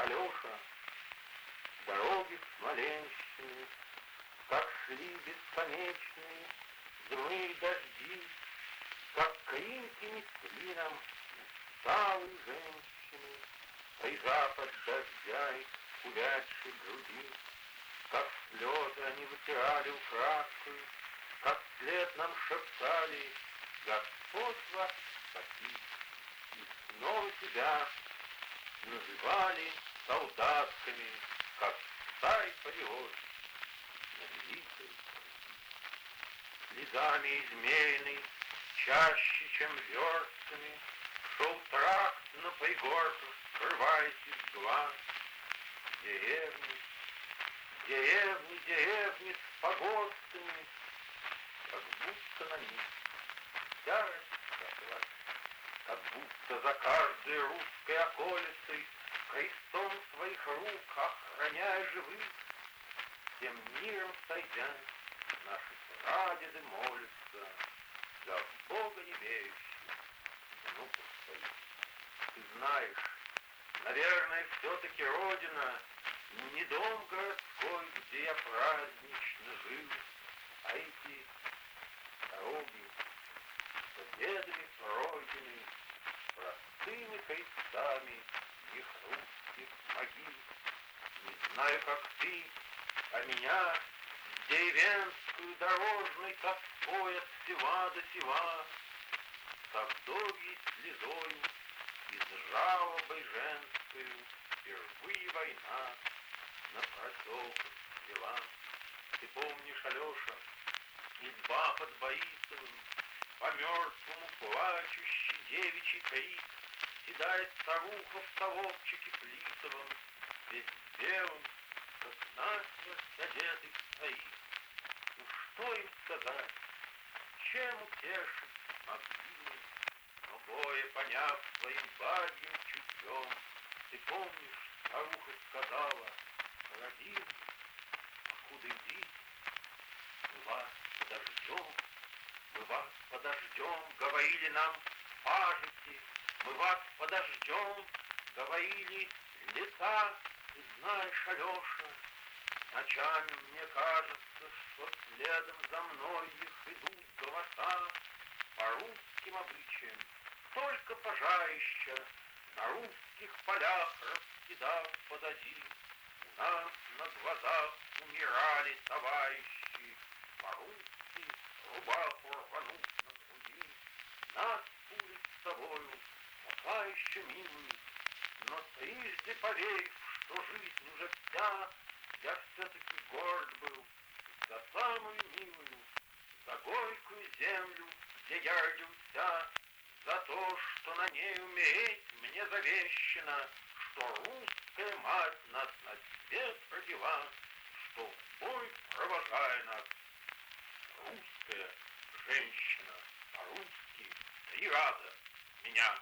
Алеша, дороги Смоленщины, Как шли бесконечные злые дожди, Как каинки несли нам усталые женщины, Прижа под дождя их увядшей груди, Как слезы они вытирали украдкой, Как вслед нам шептали Господь вас спаси, И снова тебя называли солдатками, как царь Париос на великой измеянный, чаще, чем верстами, Шел тракт на пригорках, скрываясь из глаз. Деревни, деревни, деревни с погостами, Как будто на них вся раскрасилась, Как будто за каждой русской околицей Крестом своих рук охраняя живых, Всем миром сойдя, наши прадеды молятся За Бога не верящих внуков своих. Ты знаешь, наверное, все-таки Родина Не дом городской, где я празднично жил, А эти дороги, победами пройдены, Простыми крестами их русских могил. Не знаю, как ты, а меня деревенскую дорожной тоской от села до села, Со вдовьей слезой из жалобой женскую Впервые война на проселках свела. Ты помнишь, Алеша, изба под Борисовым, По мертвому плачущий девичий крик, Седает старуха в соловчике плитовом, Весь белым, как насмерть одетый стоит. Ну что им сказать, чем утешить могилы? Но боя, поняв своим бабьим чутьем, Ты помнишь, старуха сказала, Родим, откуда иди, мы вас подождем, мы вас подождем, говорили нам пажити, мы вас подождем, говорили лета, ты знаешь, Алеша, Ночами мне кажется, что следом за мной их идут голоса По русским обличиям, только пожарища На русских полях раскидав позади. У нас на глазах умирали товарищи, По-русски рубаху рванув на груди. Нас пули с собою, пока еще милый, Но трижды поверив, что жизнь уже вся, Я все-таки горд был за самую милую, За горькую землю, где я родился, За то, что на ней умереть мне завещено, Что русская мать нас на свет родила, Что в бой провожая нас русская женщина, По-русски три раза меня